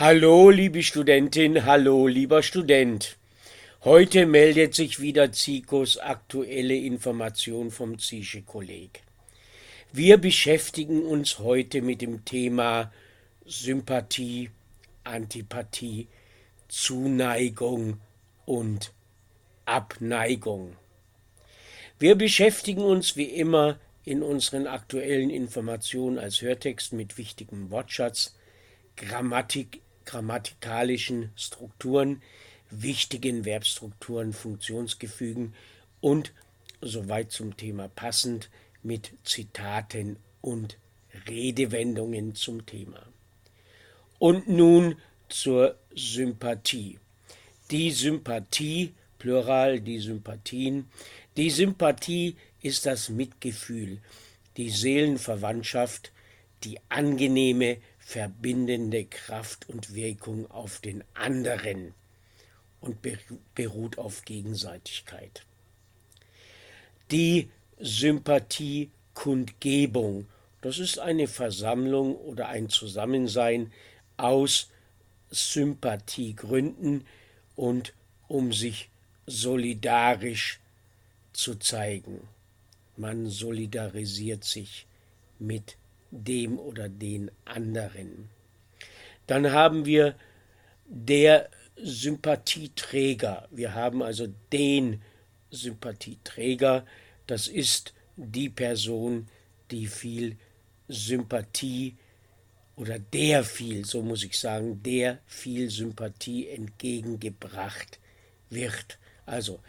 Hallo, liebe Studentin, hallo, lieber Student. Heute meldet sich wieder Zikos aktuelle Information vom Zische Kolleg. Wir beschäftigen uns heute mit dem Thema Sympathie, Antipathie, Zuneigung und Abneigung. Wir beschäftigen uns wie immer in unseren aktuellen Informationen als Hörtext mit wichtigem Wortschatz, Grammatik, grammatikalischen Strukturen, wichtigen Verbstrukturen, Funktionsgefügen und soweit zum Thema passend mit Zitaten und Redewendungen zum Thema. Und nun zur Sympathie. Die Sympathie, Plural, die Sympathien, die Sympathie ist das Mitgefühl, die Seelenverwandtschaft, die angenehme, verbindende Kraft und Wirkung auf den anderen und beruht auf Gegenseitigkeit. Die Sympathiekundgebung, das ist eine Versammlung oder ein Zusammensein aus Sympathiegründen und um sich solidarisch zu zeigen. Man solidarisiert sich mit dem oder den anderen. Dann haben wir der Sympathieträger. Wir haben also den Sympathieträger. Das ist die Person, die viel Sympathie oder der viel, so muss ich sagen, der viel Sympathie entgegengebracht wird. Also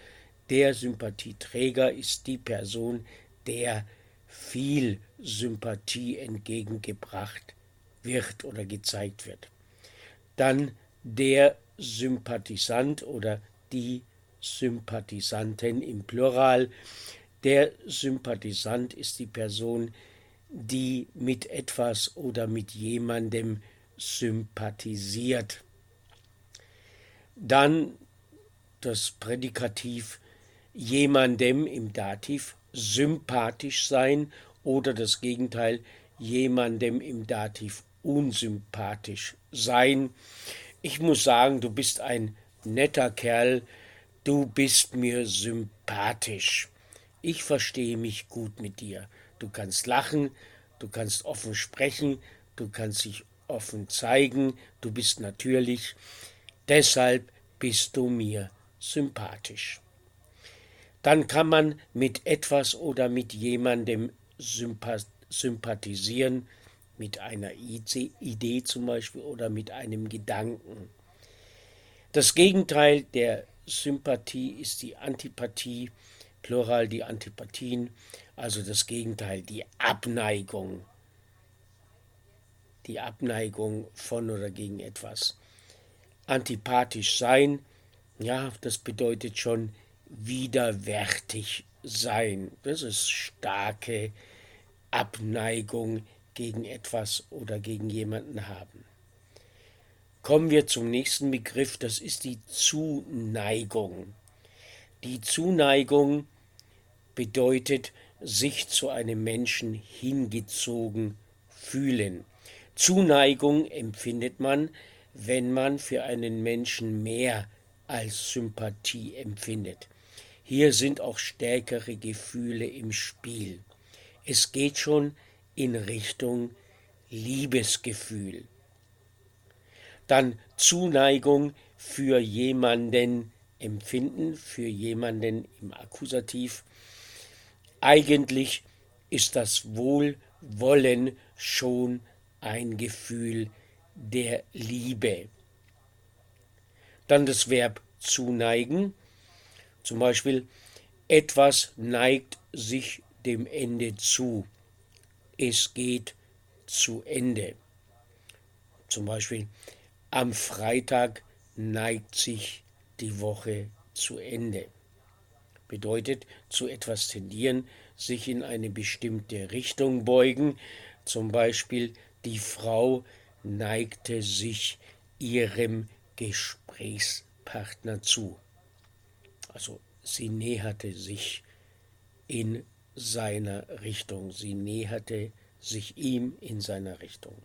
der Sympathieträger ist die Person, der viel Sympathie entgegengebracht wird oder gezeigt wird. Dann der Sympathisant oder die Sympathisanten im Plural. Der Sympathisant ist die Person, die mit etwas oder mit jemandem sympathisiert. Dann das Prädikativ jemandem im Dativ sympathisch sein oder das Gegenteil jemandem im Dativ unsympathisch sein. Ich muss sagen, du bist ein netter Kerl, du bist mir sympathisch. Ich verstehe mich gut mit dir. Du kannst lachen, du kannst offen sprechen, du kannst dich offen zeigen, du bist natürlich. Deshalb bist du mir sympathisch dann kann man mit etwas oder mit jemandem sympathisieren, mit einer Idee zum Beispiel oder mit einem Gedanken. Das Gegenteil der Sympathie ist die Antipathie, Plural die Antipathien, also das Gegenteil, die Abneigung. Die Abneigung von oder gegen etwas. Antipathisch sein, ja, das bedeutet schon widerwärtig sein. Das ist starke Abneigung gegen etwas oder gegen jemanden haben. Kommen wir zum nächsten Begriff, das ist die Zuneigung. Die Zuneigung bedeutet sich zu einem Menschen hingezogen fühlen. Zuneigung empfindet man, wenn man für einen Menschen mehr als Sympathie empfindet. Hier sind auch stärkere Gefühle im Spiel. Es geht schon in Richtung Liebesgefühl. Dann Zuneigung für jemanden empfinden, für jemanden im Akkusativ. Eigentlich ist das Wohlwollen schon ein Gefühl der Liebe. Dann das Verb zuneigen zum Beispiel, etwas neigt sich dem Ende zu. Es geht zu Ende. Zum Beispiel, am Freitag neigt sich die Woche zu Ende. Bedeutet, zu etwas tendieren, sich in eine bestimmte Richtung beugen. Zum Beispiel, die Frau neigte sich ihrem Gesprächspartner zu. Also sie näherte sich in seiner Richtung, sie näherte sich ihm in seiner Richtung.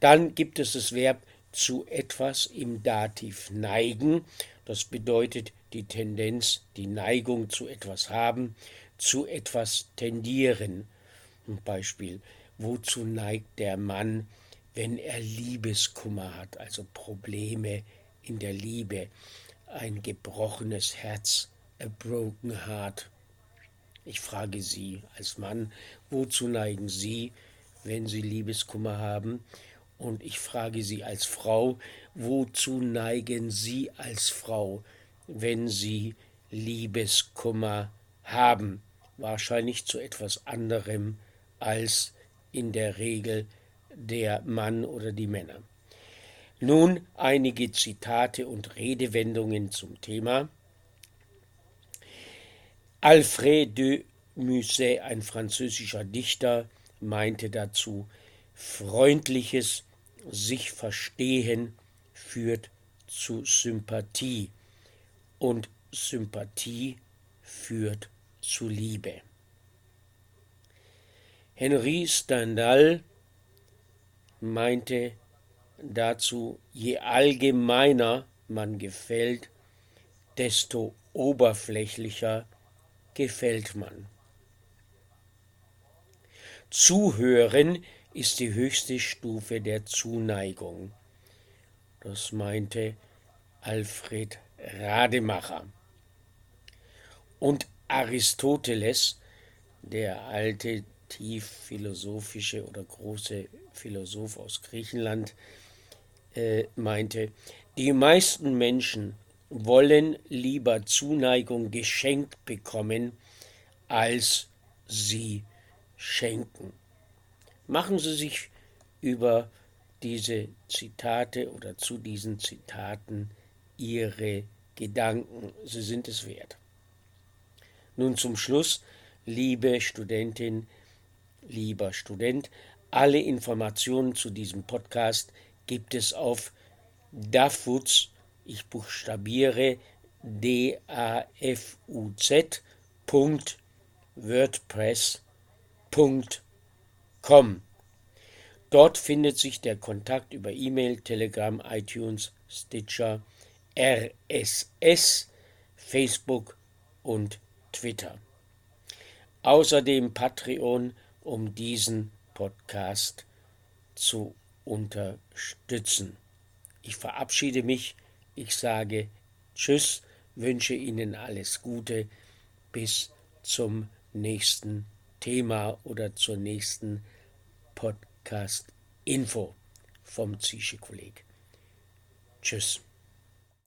Dann gibt es das Verb zu etwas im Dativ neigen, das bedeutet die Tendenz, die Neigung zu etwas haben, zu etwas tendieren. Ein Beispiel, wozu neigt der Mann, wenn er Liebeskummer hat, also Probleme in der Liebe, ein gebrochenes Herz, a broken heart. Ich frage Sie als Mann, wozu neigen Sie, wenn Sie Liebeskummer haben? Und ich frage Sie als Frau, wozu neigen Sie als Frau, wenn Sie Liebeskummer haben? Wahrscheinlich zu etwas anderem als in der Regel der Mann oder die Männer. Nun einige Zitate und Redewendungen zum Thema. Alfred de Musset, ein französischer Dichter, meinte dazu, freundliches sich verstehen führt zu Sympathie und Sympathie führt zu Liebe. Henri Stendhal meinte dazu, je allgemeiner man gefällt, desto oberflächlicher gefällt man. Zuhören ist die höchste Stufe der Zuneigung. Das meinte Alfred Rademacher. Und Aristoteles, der alte tief philosophische oder große Philosoph aus Griechenland, äh, meinte, die meisten Menschen wollen lieber Zuneigung geschenkt bekommen, als sie schenken. Machen Sie sich über diese Zitate oder zu diesen Zitaten Ihre Gedanken. Sie sind es wert. Nun zum Schluss, liebe Studentin, lieber Student, alle Informationen zu diesem Podcast gibt es auf dafuz, ich buchstabiere D-A-F-U-Z, .wordpress.com com. Dort findet sich der Kontakt über E-Mail, Telegram, iTunes, Stitcher, RSS, Facebook und Twitter. Außerdem Patreon, um diesen Podcast zu unterstützen. Ich verabschiede mich, ich sage Tschüss, wünsche Ihnen alles Gute, bis zum nächsten Thema oder zur nächsten Podcast-Info vom Zische-Kolleg. Tschüss.